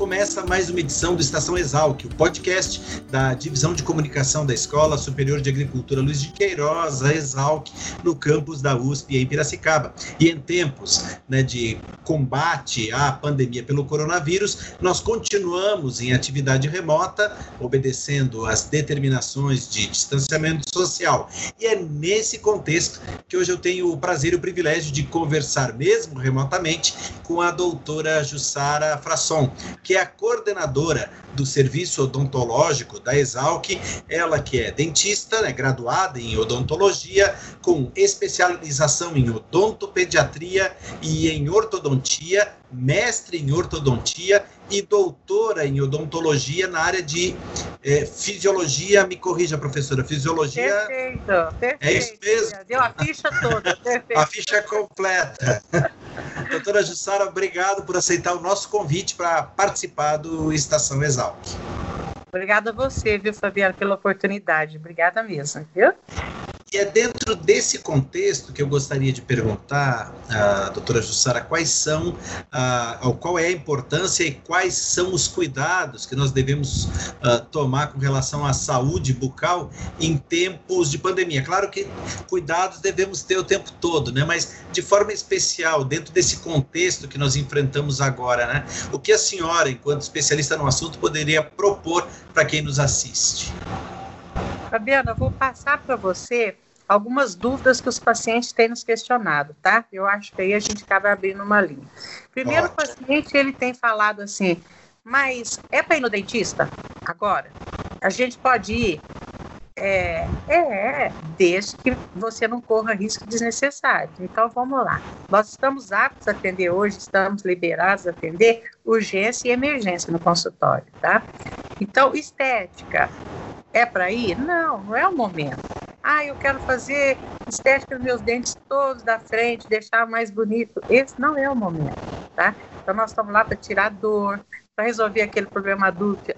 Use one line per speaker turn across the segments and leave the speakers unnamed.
começa mais uma edição do Estação Exalc, o podcast da Divisão de Comunicação da Escola Superior de Agricultura Luiz de Queiroz, a Exalc, no campus da USP em Piracicaba. E em tempos né, de combate à pandemia pelo coronavírus, nós continuamos em atividade remota, obedecendo às determinações de distanciamento social. E é nesse contexto que hoje eu tenho o prazer e o privilégio de conversar, mesmo remotamente, com a doutora Jussara Frasson, que é a coordenadora do Serviço Odontológico da Exalc, ela que é dentista, né, graduada em odontologia, com especialização em odontopediatria e em ortodontia, mestre em ortodontia e doutora em odontologia na área de é, fisiologia. Me corrija, professora, fisiologia.
Perfeito, perfeito.
É isso mesmo.
Deu a ficha toda, perfeito.
a ficha completa. Doutora Jussara, obrigado por aceitar o nosso convite para participar do Estação Exalc.
Obrigada a você, viu, Fabiana, pela oportunidade. Obrigada mesmo, viu?
E é dentro desse contexto que eu gostaria de perguntar à doutora Jussara quais são, uh, qual é a importância e quais são os cuidados que nós devemos uh, tomar com relação à saúde bucal em tempos de pandemia. Claro que cuidados devemos ter o tempo todo, né? Mas de forma especial, dentro desse contexto que nós enfrentamos agora, né? O que a senhora, enquanto especialista no assunto, poderia propor para quem nos assiste?
Fabiana, eu vou passar para você algumas dúvidas que os pacientes têm nos questionado, tá? Eu acho que aí a gente acaba abrindo uma linha. Primeiro, o paciente ele tem falado assim, mas é para ir no dentista agora? A gente pode ir? É, é, desde que você não corra risco desnecessário. Então, vamos lá. Nós estamos aptos a atender hoje, estamos liberados a atender urgência e emergência no consultório, tá? Então, estética, é para ir? Não, não é o momento. Ah, eu quero fazer estética nos meus dentes todos da frente, deixar mais bonito. Esse não é o momento, tá? Então nós estamos lá para tirar dor, para resolver aquele problema adulto,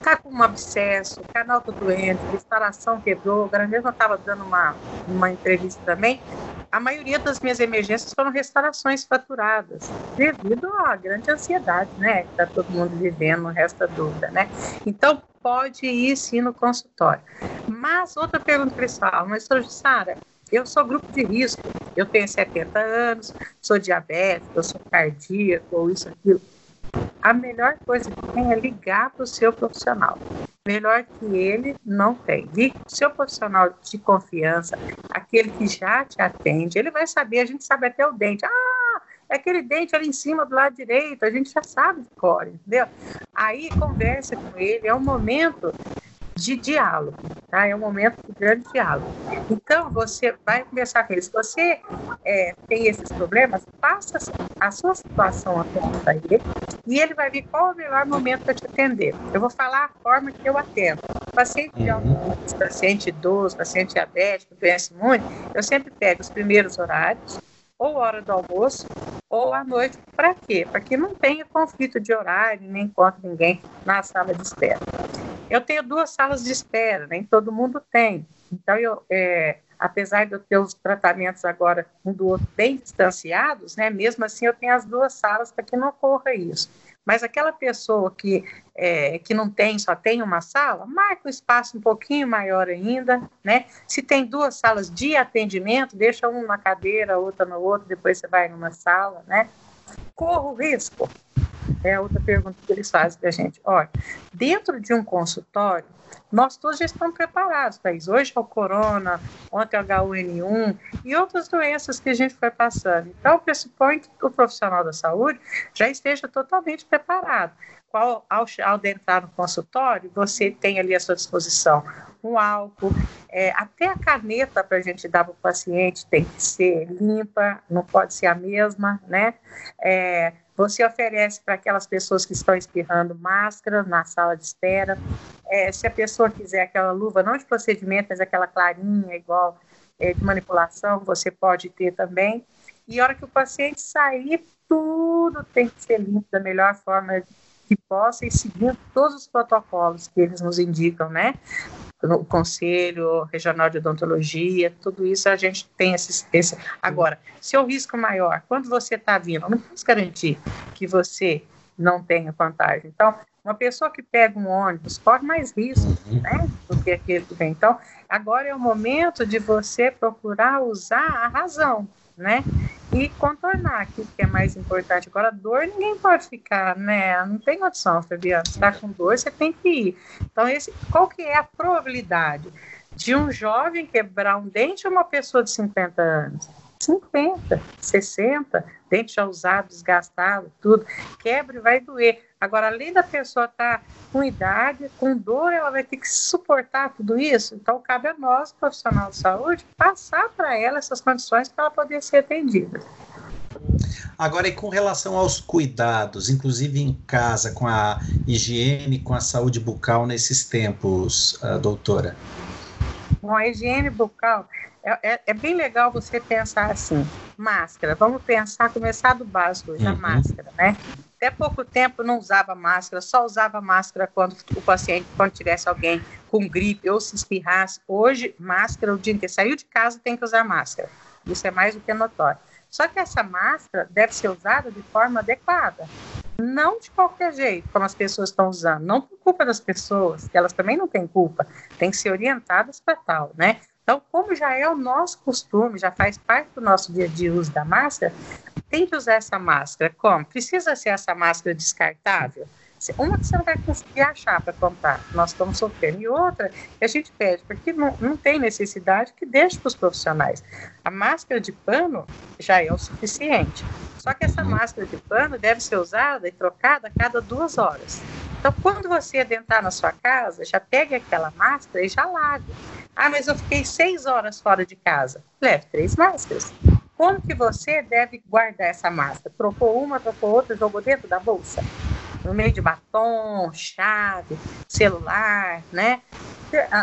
tá com um abscesso, canal tá doente, instalação quebrou. Agora mesmo eu estava dando uma, uma entrevista também. A maioria das minhas emergências foram restaurações faturadas, devido à grande ansiedade, né? Que está todo mundo vivendo, não resta dúvida, né? Então, pode ir sim no consultório. Mas, outra pergunta pessoal, mas, Sara, eu sou grupo de risco, eu tenho 70 anos, sou diabético, eu sou cardíaco, ou isso, aquilo a melhor coisa que tem é ligar para o seu profissional. Melhor que ele não tem. Ligue para o seu profissional de confiança, aquele que já te atende, ele vai saber, a gente sabe até o dente. Ah, é aquele dente ali em cima do lado direito, a gente já sabe de cor, entendeu? Aí conversa com ele, é um momento de diálogo, tá? É um momento de grande diálogo. Então, você vai conversar com ele. Se você é, tem esses problemas, passa a sua situação para ele e ele vai ver qual é o melhor momento para te atender. Eu vou falar a forma que eu atendo. Paciente de uhum. paciente idoso, paciente diabético, doença imune, eu sempre pego os primeiros horários, ou hora do almoço, ou à noite. Para quê? Para que não tenha conflito de horário, nem encontre ninguém na sala de espera. Eu tenho duas salas de espera, nem todo mundo tem. Então, eu, é, apesar de eu ter os tratamentos agora um do outro bem distanciados, né, mesmo assim eu tenho as duas salas para que não ocorra isso. Mas aquela pessoa que, é, que não tem, só tem uma sala, marca o espaço um pouquinho maior ainda, né? Se tem duas salas de atendimento, deixa uma na cadeira, outra no outro, depois você vai numa sala, né? Corra o risco é outra pergunta que eles fazem para a gente. Olha, dentro de um consultório, nós todos já estamos preparados para isso. Hoje é o corona, ontem é o H1N1 e outras doenças que a gente foi passando. Então, pressupõe que o profissional da saúde já esteja totalmente preparado. Qual, ao, ao entrar no consultório, você tem ali à sua disposição um álcool, é, até a caneta para a gente dar para o paciente tem que ser limpa, não pode ser a mesma, né? É, Você oferece para aquelas pessoas que estão espirrando máscara na sala de espera. É, se a pessoa quiser aquela luva, não de procedimento, mas aquela clarinha, igual é, de manipulação, você pode ter também. E a hora que o paciente sair, tudo tem que ser limpo da melhor forma que possa e seguindo todos os protocolos que eles nos indicam, né? O Conselho Regional de Odontologia, tudo isso a gente tem esse. esse... Agora, se o risco maior, quando você está vindo, não posso garantir que você não tenha vantagem. Então, uma pessoa que pega um ônibus corre mais risco uhum. né, do que aquele que vem. Então, agora é o momento de você procurar usar a razão né? E contornar aquilo que é mais importante. Agora, dor ninguém pode ficar, né? Não tem opção, Fabiano. Você está com dor, você tem que ir. Então, esse, qual que é a probabilidade de um jovem quebrar um dente ou uma pessoa de 50 anos? 50, 60, dente já usado, desgastado, tudo, quebra e vai doer. Agora, além da pessoa estar tá com idade, com dor, ela vai ter que suportar tudo isso. Então, cabe a nós, profissional de saúde, passar para ela essas condições para ela poder ser atendida.
Agora, e com relação aos cuidados, inclusive em casa, com a higiene, com a saúde bucal nesses tempos, uh, doutora?
Bom, a higiene bucal é, é, é, bem legal você pensar assim, máscara, vamos pensar, começar do básico, já uhum. máscara, né? Até pouco tempo não usava máscara, só usava máscara quando o paciente, quando tivesse alguém com gripe ou se espirrasse. Hoje, máscara, o dia que saiu de casa tem que usar máscara. Isso é mais do que notório. Só que essa máscara deve ser usada de forma adequada. Não de qualquer jeito, como as pessoas estão usando. Não por culpa das pessoas, que elas também não têm culpa. Tem que ser orientadas para tal, né? Então, como já é o nosso costume, já faz parte do nosso dia dia uso da máscara, tem que usar essa máscara. Como? Precisa ser essa máscara descartável? Uma que você não vai conseguir achar para comprar, nós estamos sofrendo, e outra que a gente pede, porque não, não tem necessidade que deixe para os profissionais. A máscara de pano já é o suficiente. Só que essa máscara de pano deve ser usada e trocada a cada duas horas. Então, quando você adentrar na sua casa, já pegue aquela máscara e já lave. Ah, mas eu fiquei seis horas fora de casa. Leve três máscaras. Como que você deve guardar essa máscara? Trocou uma, trocou outra, jogou dentro da bolsa? No meio de batom, chave, celular, né?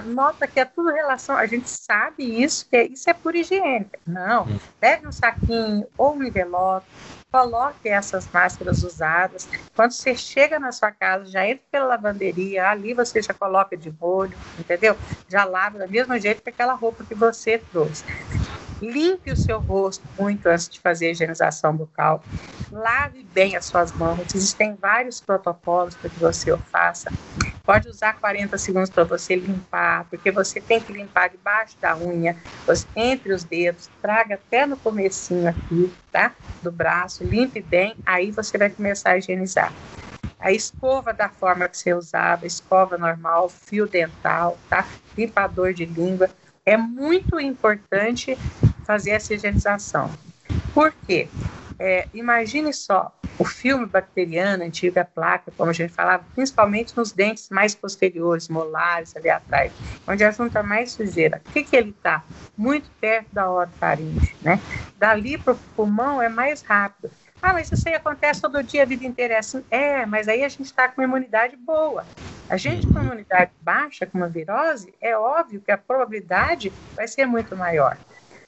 Nota que é tudo relação, a gente sabe isso, que isso é por higiene. Não, pega um saquinho ou um envelope, coloque essas máscaras usadas. Quando você chega na sua casa, já entra pela lavanderia, ali você já coloca de molho, entendeu? Já lava do mesmo jeito que aquela roupa que você trouxe. Limpe o seu rosto muito antes de fazer a higienização bucal. Lave bem as suas mãos. Existem vários protocolos para que você o faça. Pode usar 40 segundos para você limpar, porque você tem que limpar debaixo da unha, entre os dedos, traga até no comecinho aqui, tá? Do braço, limpe bem, aí você vai começar a higienizar. A escova da forma que você usava, escova normal, fio dental, tá? Limpador de língua. É muito importante fazer essa higienização. Por quê? É, imagine só, o filme bacteriano, antiga placa, como a gente falava, principalmente nos dentes mais posteriores, molares, ali atrás, onde a junta mais sujeira. O que, que ele está? Muito perto da orofaringe, né? Dali para o pulmão é mais rápido. Ah, mas isso aí acontece todo dia, a vida inteira é assim. É, mas aí a gente está com uma imunidade boa. A gente com imunidade baixa, com uma virose, é óbvio que a probabilidade vai ser muito maior.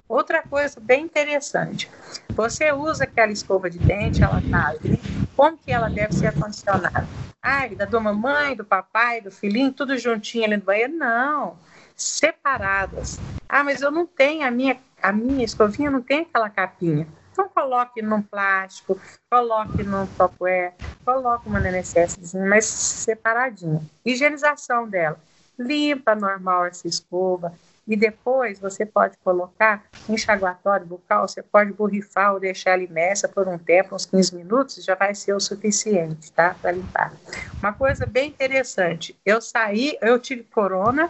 Outra coisa bem interessante, você usa aquela escova de dente, ela está ali, como que ela deve ser acondicionada? Ah, da mamãe, do papai, do filhinho, tudo juntinho ali no banheiro? Não, separadas. Ah, mas eu não tenho, a minha, a minha escovinha não tem aquela capinha. Então coloque num plástico, coloque num topware, coloque uma NSS, mas separadinha. Higienização dela. Limpa normal essa escova, e depois você pode colocar enxaguatório bucal, você pode borrifar ou deixar ele imersa por um tempo, uns 15 minutos, já vai ser o suficiente, tá? Para limpar. Uma coisa bem interessante, eu saí, eu tive corona,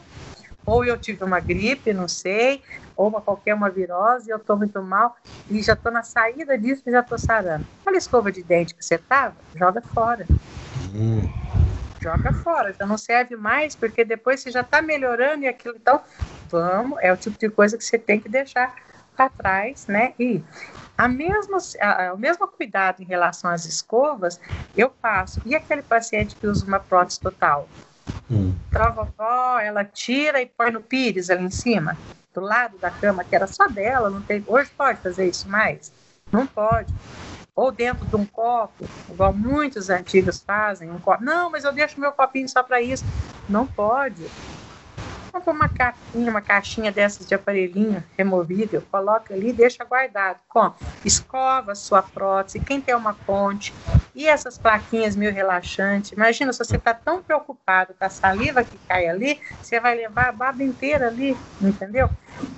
ou eu tive uma gripe, não sei, ou uma, qualquer uma virose, eu estou muito mal e já estou na saída disso e já estou sarando. Aquela escova de dente que você tava, joga fora. Hum. Joga fora, já não serve mais, porque depois você já está melhorando e aquilo. Então, vamos, é o tipo de coisa que você tem que deixar para trás, né? E a mesma, a, o mesmo cuidado em relação às escovas eu passo. E aquele paciente que usa uma prótese total? Hum. Para a vovó, ela tira e põe no pires ali em cima, do lado da cama, que era só dela, não tem. Hoje pode fazer isso mais? Não pode. Ou dentro de um copo, igual muitos antigos fazem, um copo. Não, mas eu deixo meu copinho só para isso. Não pode compra uma capinha, uma caixinha dessas de aparelhinho removível, coloca ali deixa guardado. Com escova sua prótese, quem tem uma ponte, e essas plaquinhas meio relaxantes. Imagina, se você está tão preocupado com a saliva que cai ali, você vai levar a baba inteira ali, entendeu?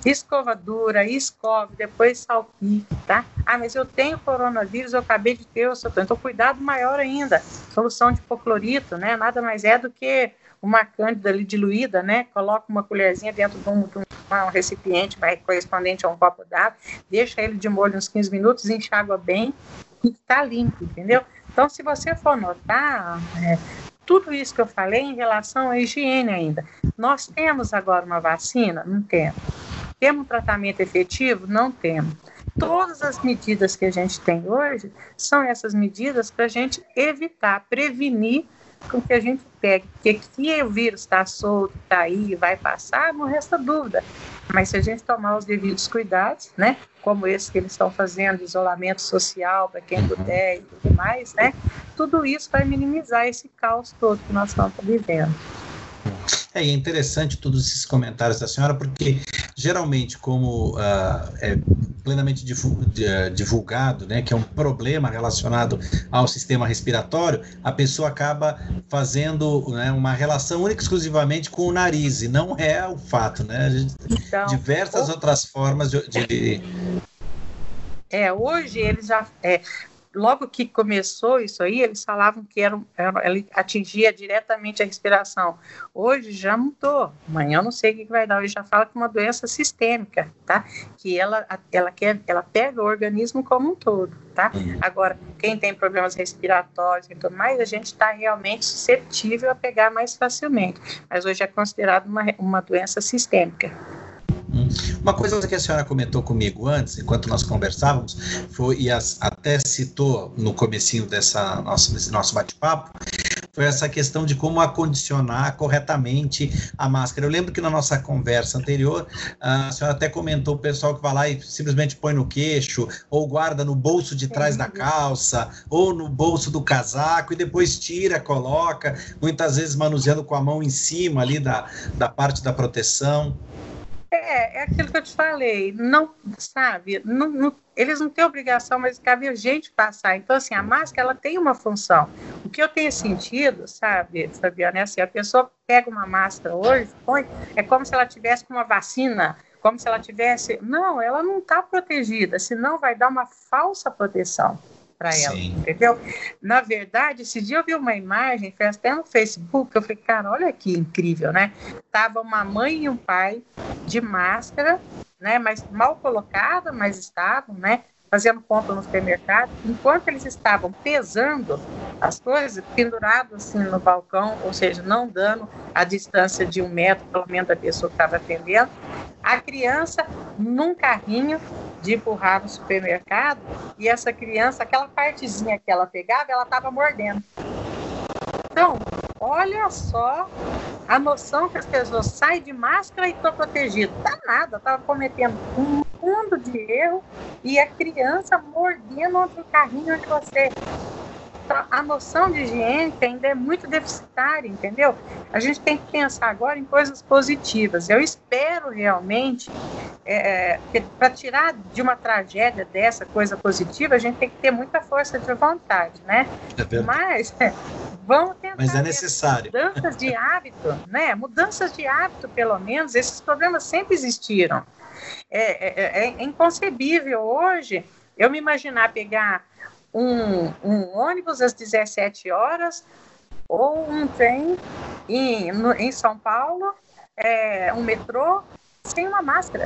Escovadura, escove, depois salpique, tá? Ah, mas eu tenho coronavírus, eu acabei de ter, eu sou... então cuidado maior ainda. Solução de hipoclorito, né? Nada mais é do que uma cândida ali diluída, né? Coloca uma colherzinha dentro de um, de um recipiente vai, correspondente a um copo d'água, deixa ele de molho uns 15 minutos, enxágua bem e está limpo, entendeu? Então, se você for notar, é, tudo isso que eu falei em relação à higiene ainda. Nós temos agora uma vacina? Não temos. Temos um tratamento efetivo? Não temos. Todas as medidas que a gente tem hoje são essas medidas para a gente evitar, prevenir com que a gente pegue. Porque que o vírus está solto, está aí, vai passar, não resta dúvida. Mas se a gente tomar os devidos cuidados, né, como esse que eles estão fazendo, isolamento social para quem puder e tudo mais, né, tudo isso vai minimizar esse caos todo que nós estamos vivendo.
É, é interessante todos esses comentários da senhora, porque geralmente, como uh, é plenamente ah, divulgado, né, que é um problema relacionado ao sistema respiratório, a pessoa acaba fazendo né, uma relação única exclusivamente com o nariz, e não é o fato, né? Então, diversas outras formas de, de...
É, hoje eles já. É, logo que começou isso aí, eles falavam que era, era, ele atingia diretamente a respiração. Hoje já mudou. Amanhã eu não sei o que vai dar. Hoje já fala que é uma doença sistêmica, tá? Que ela, ela, quer, ela pega o organismo como um todo, tá? Uhum. Agora, quem tem problemas respiratórios e tudo mais, a gente está realmente suscetível a pegar mais facilmente. Mas hoje é considerado uma, uma doença sistêmica.
Uma coisa que a senhora comentou comigo antes, enquanto nós conversávamos, foi e as, até citou no comecinho dessa nosso, desse nosso bate-papo, foi essa questão de como acondicionar corretamente a máscara. Eu lembro que na nossa conversa anterior, a senhora até comentou o pessoal que vai lá e simplesmente põe no queixo, ou guarda no bolso de trás da calça, ou no bolso do casaco, e depois tira, coloca, muitas vezes manuseando com a mão em cima ali da, da parte da proteção.
É, é aquilo que eu te falei, não, sabe, não, não, eles não têm obrigação, mas cabe a gente passar. Então, assim, a máscara, ela tem uma função. O que eu tenho sentido, sabe, Fabiana, é assim, a pessoa pega uma máscara hoje, põe, é como se ela tivesse uma vacina, como se ela tivesse... Não, ela não está protegida, senão vai dar uma falsa proteção para ela, Sim. entendeu? Na verdade, esse dia eu vi uma imagem, foi até no Facebook, eu falei, cara, olha que incrível, né? Tava uma mãe e um pai de máscara, né? Mas mal colocada, mas estavam, né? Fazendo compra no supermercado, enquanto eles estavam pesando as coisas, pendurados assim no balcão, ou seja, não dando a distância de um metro, pelo menos da pessoa que estava atendendo, a criança num carrinho de empurrar no supermercado e essa criança, aquela partezinha que ela pegava, ela estava mordendo. Então, olha só a noção que as pessoas saem de máscara e estão protegidas. Tá nada, estava cometendo um mundo de erro e a criança mordendo outro carrinho onde você a noção de higiene ainda é muito deficitária, entendeu? A gente tem que pensar agora em coisas positivas. Eu espero realmente, é, para tirar de uma tragédia dessa coisa positiva, a gente tem que ter muita força de vontade, né? É Mas vamos tentar.
Mas é necessário.
Mudanças de hábito, né? Mudanças de hábito, pelo menos, esses problemas sempre existiram. É, é, é inconcebível hoje eu me imaginar pegar um, um ônibus às 17 horas ou um trem em, no, em São Paulo, é, um metrô, sem uma máscara.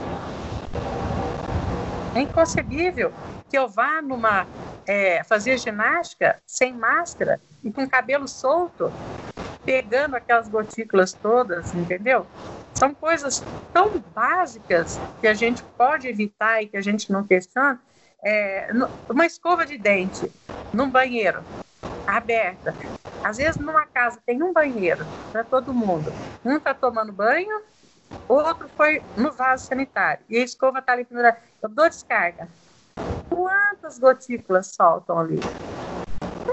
É inconcebível que eu vá numa é, fazer ginástica sem máscara e com cabelo solto, pegando aquelas gotículas todas, entendeu? São coisas tão básicas que a gente pode evitar e que a gente não questiona. É, uma escova de dente num banheiro aberta. Às vezes numa casa tem um banheiro para todo mundo. Um está tomando banho, outro foi no vaso sanitário e a escova está ali pendurada. Eu dou descarga. Quantas gotículas soltam ali?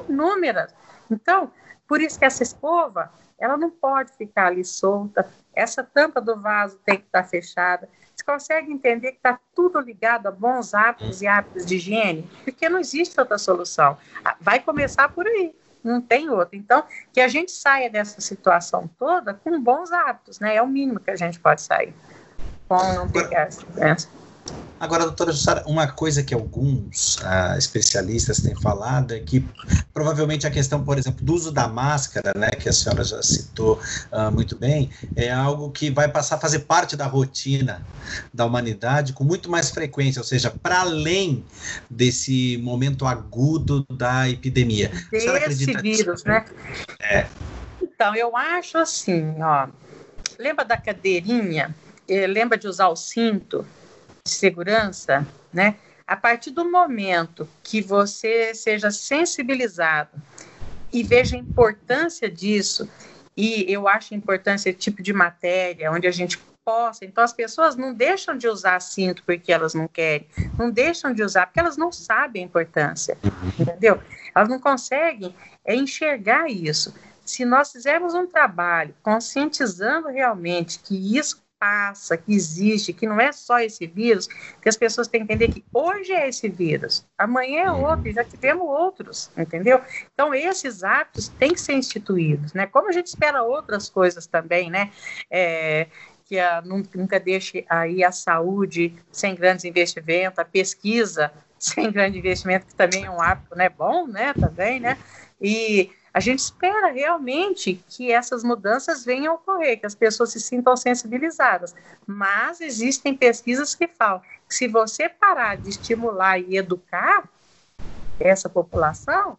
Inúmeras. Então, por isso que essa escova, ela não pode ficar ali solta. Essa tampa do vaso tem que estar tá fechada. Consegue entender que está tudo ligado a bons hábitos e hábitos de higiene? Porque não existe outra solução. Ah, vai começar por aí não tem outra. Então, que a gente saia dessa situação toda com bons hábitos, né? É o mínimo que a gente pode sair. Com não pegar essa doença.
Agora, doutora Jussara, uma coisa que alguns ah, especialistas têm falado é que provavelmente a questão, por exemplo, do uso da máscara, né, que a senhora já citou ah, muito bem, é algo que vai passar a fazer parte da rotina da humanidade com muito mais frequência, ou seja, para além desse momento agudo da epidemia.
Desse vírus, né? É. Então, eu acho assim, ó, lembra da cadeirinha? Eh, lembra de usar o cinto? De segurança, né? A partir do momento que você seja sensibilizado e veja a importância disso, e eu acho a importância desse tipo de matéria, onde a gente possa. Então, as pessoas não deixam de usar cinto porque elas não querem, não deixam de usar porque elas não sabem a importância, entendeu? Elas não conseguem é, enxergar isso. Se nós fizermos um trabalho conscientizando realmente que isso passa, que existe, que não é só esse vírus, que as pessoas têm que entender que hoje é esse vírus, amanhã é outro, e já tivemos outros, entendeu? Então, esses hábitos têm que ser instituídos, né? Como a gente espera outras coisas também, né? É, que a, nunca deixe aí a saúde sem grandes investimentos, a pesquisa sem grande investimento, que também é um hábito né, bom, né, também, né? E a gente espera realmente que essas mudanças venham a ocorrer, que as pessoas se sintam sensibilizadas. Mas existem pesquisas que falam que se você parar de estimular e educar essa população,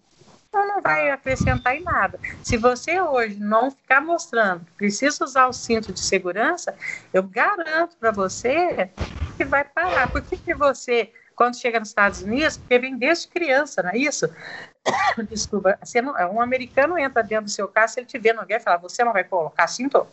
não vai acrescentar em nada. Se você hoje não ficar mostrando que precisa usar o cinto de segurança, eu garanto para você que vai parar. Por que, que você quando chega nos Estados Unidos, porque vem desde criança, não é isso? Desculpa, não, um americano entra dentro do seu carro, se ele te vê no guerra, fala, você não vai colocar cinto?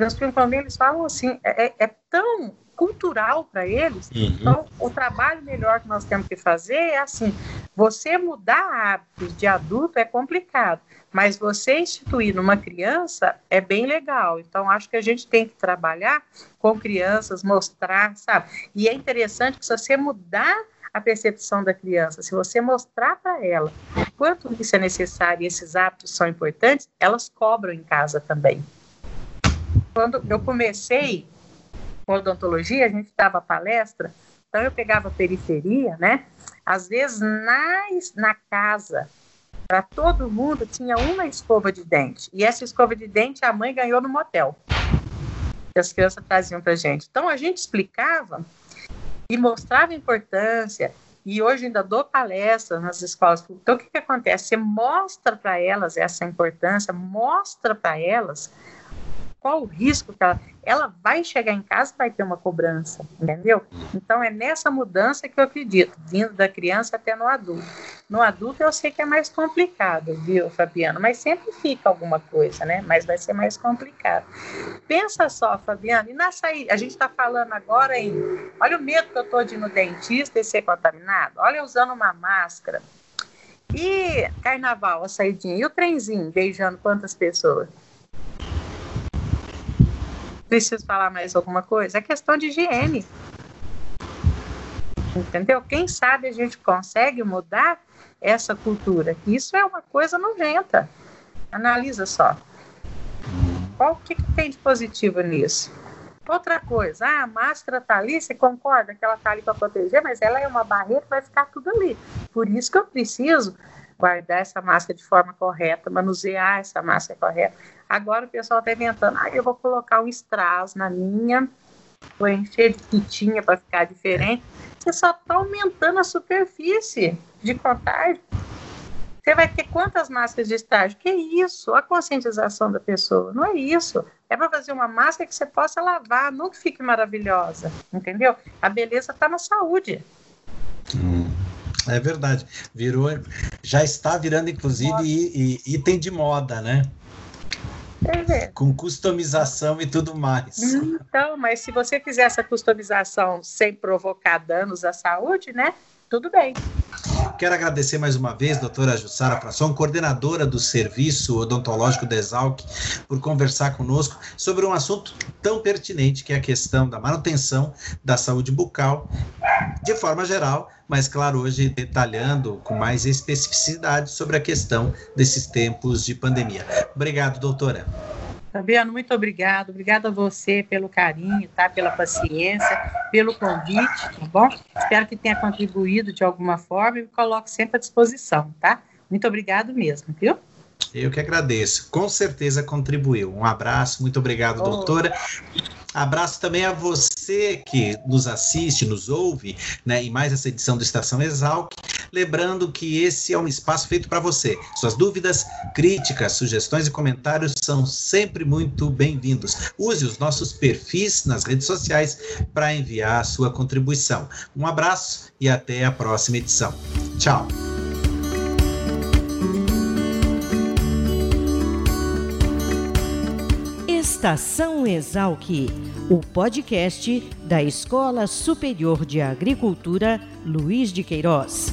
Meus primos eles falam assim, é, é, é tão cultural para eles. Uhum. Então, o trabalho melhor que nós temos que fazer é assim: você mudar hábitos de adulto é complicado, mas você instituir numa criança é bem legal. Então, acho que a gente tem que trabalhar com crianças, mostrar, sabe? E é interessante que se você mudar a percepção da criança, se você mostrar para ela quanto isso é necessário e esses hábitos são importantes, elas cobram em casa também. Quando eu comecei com odontologia, a gente dava palestra, então eu pegava periferia, né? Às vezes na, na casa, para todo mundo tinha uma escova de dente. E essa escova de dente a mãe ganhou no motel. Que as crianças traziam para gente. Então a gente explicava e mostrava a importância. E hoje ainda dou palestra nas escolas. Então o que, que acontece? Você mostra para elas essa importância, mostra para elas qual o risco que ela, ela vai chegar em casa vai ter uma cobrança, entendeu? Então é nessa mudança que eu acredito, vindo da criança até no adulto. No adulto eu sei que é mais complicado, viu, Fabiano? Mas sempre fica alguma coisa, né? Mas vai ser mais complicado. Pensa só, Fabiano, e na saída, a gente está falando agora em, olha o medo que eu estou de ir no dentista e ser contaminado, olha usando uma máscara. E carnaval, a saidinha, e o trenzinho beijando quantas pessoas? Preciso falar mais alguma coisa? É questão de higiene. Entendeu? Quem sabe a gente consegue mudar essa cultura. Isso é uma coisa nojenta. Analisa só. Qual que, que tem de positivo nisso? Outra coisa, ah, a máscara tá ali, você concorda que ela tá ali para proteger, mas ela é uma barreira, vai ficar tudo ali. Por isso que eu preciso guardar essa máscara de forma correta, manusear essa máscara correta. Agora o pessoal está inventando, ah, eu vou colocar um strass na minha, vou encher de fitinha para ficar diferente. Você só está aumentando a superfície de contágio. Você vai ter quantas máscaras de estágio? Que isso? A conscientização da pessoa. Não é isso. É para fazer uma máscara que você possa lavar, não que fique maravilhosa, entendeu? A beleza está na saúde.
Hum, é verdade. Virou, já está virando, inclusive, item de moda, né? É. Com customização e tudo mais.
Então, mas se você fizer essa customização sem provocar danos à saúde, né? Tudo bem.
Quero agradecer mais uma vez, doutora Jussara Frasson, coordenadora do Serviço Odontológico da Exalc, por conversar conosco sobre um assunto tão pertinente que é a questão da manutenção da saúde bucal, de forma geral, mas, claro, hoje detalhando com mais especificidade sobre a questão desses tempos de pandemia. Obrigado, doutora.
Fabiano, muito obrigado. Obrigada a você pelo carinho, tá? Pela paciência, pelo convite, tá bom? Espero que tenha contribuído de alguma forma e me coloco sempre à disposição, tá? Muito obrigado mesmo, viu?
Eu que agradeço. Com certeza contribuiu. Um abraço, muito obrigado, oh. doutora. Abraço também a você que nos assiste, nos ouve, né, em mais essa edição do Estação Exalc. Lembrando que esse é um espaço feito para você. Suas dúvidas, críticas, sugestões e comentários são sempre muito bem-vindos. Use os nossos perfis nas redes sociais para enviar a sua contribuição. Um abraço e até a próxima edição. Tchau.
Estação Exalc, o podcast da Escola Superior de Agricultura Luiz de Queiroz,